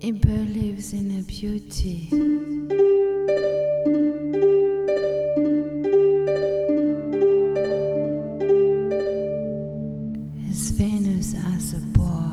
It believes in a beauty. As Venus as a boy.